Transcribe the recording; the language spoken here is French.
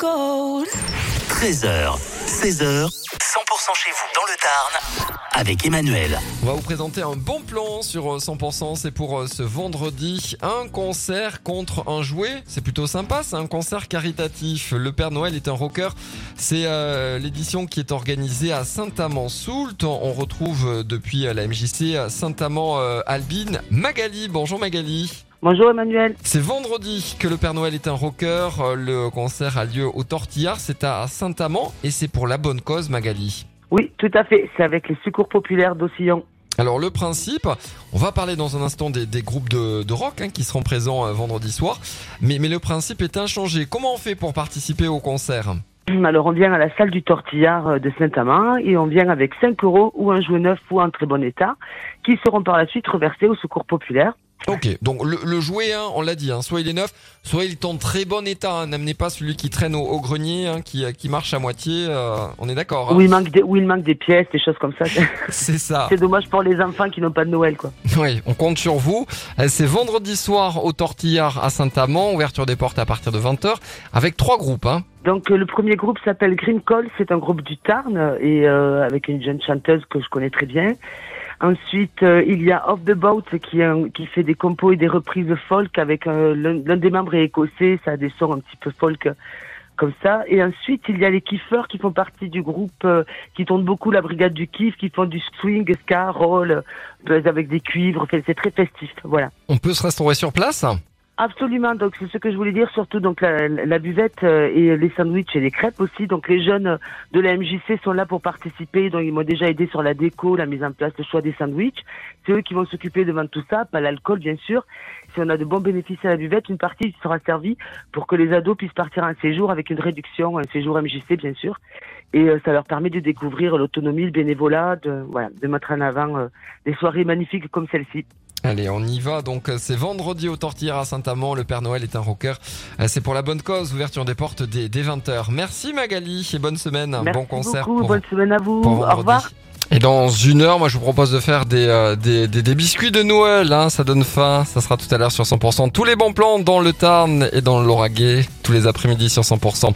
gold. 13h, 16h, 100% chez vous dans le Tarn avec Emmanuel. On va vous présenter un bon plan sur euh, 100%. C'est pour euh, ce vendredi. Un concert contre un jouet. C'est plutôt sympa. C'est un concert caritatif. Le Père Noël est un rocker. C'est euh, l'édition qui est organisée à Saint-Amand-Soult. On retrouve euh, depuis euh, la MJC à Saint-Amand-Albine Magali. Bonjour Magali. Bonjour Emmanuel. C'est vendredi que le Père Noël est un rocker. Euh, Le concert a lieu au Tortillard. C'est à Saint-Amand et c'est pour la bonne cause Magali. Oui, tout à fait. C'est avec les secours populaires d'Ossillon. Alors le principe, on va parler dans un instant des, des groupes de, de rock hein, qui seront présents euh, vendredi soir, mais, mais le principe est inchangé. Comment on fait pour participer au concert? Alors on vient à la salle du Tortillard euh, de Saint-Amand et on vient avec 5 euros ou un jouet neuf ou en très bon état qui seront par la suite reversés au secours populaire. Ok, donc le, le jouet, hein, on l'a dit, hein, soit il est neuf, soit il est en très bon état. hein. N'amenez pas celui qui traîne au, au grenier, hein, qui, qui marche à moitié. euh, on est d'accord. hein Où, il manque des, où il manque des pièces, des choses comme ça. C'est ça. C'est dommage pour les enfants qui n'ont pas de Noël. quoi. Oui, on compte sur vous. Euh, C'est vendredi soir au Tortillard à Saint-Amand, ouverture des portes à partir de 20h, avec trois groupes. Hein. Donc euh, le premier groupe s'appelle Green Call, c'est un groupe du Tarn et euh, avec une jeune chanteuse que je connais très bien. Ensuite, euh, il y a Off the Boat qui, un- qui fait des compos et des reprises folk avec euh, l'un des membres est écossais, ça a des sons un petit peu folk euh, comme ça. Et ensuite, il y a les kiffeurs qui font partie du groupe euh, qui tournent beaucoup la brigade du kiff, qui font du swing, ska, roll, euh, avec des cuivres. C'est très festif, voilà. On peut se restaurer sur place? Absolument, donc c'est ce que je voulais dire, surtout donc la, buvette euh, et les sandwichs et les crêpes aussi. Donc les jeunes de la MJC sont là pour participer, donc ils m'ont déjà aidé sur la déco, la mise en place, le choix des sandwichs. C'est eux qui vont s'occuper devant tout ça, pas l'alcool bien sûr. Si on a de bons bénéfices à la buvette, une partie sera servie pour que les ados puissent partir en séjour avec une réduction, un séjour MJC bien sûr. Et euh, ça leur permet de découvrir l'autonomie, le bénévolat, de mettre en avant euh, des soirées magnifiques comme celle-ci. Allez, on y va. Donc, c'est vendredi au Tortillard à Saint-Amand. Le Père Noël est un rocker. Euh, C'est pour la bonne cause. Ouverture des portes dès, dès 20h. Merci Magali et bonne semaine. Merci bon concert beaucoup, pour, bonne semaine à vous. Au revoir. Et dans une heure, moi, je vous propose de faire des, euh, des, des, des biscuits de Noël. Hein, ça donne faim. Ça sera tout à l'heure sur 100%. Tous les bons plans dans le Tarn et dans Lauragais. Tous les après-midi sur 100%.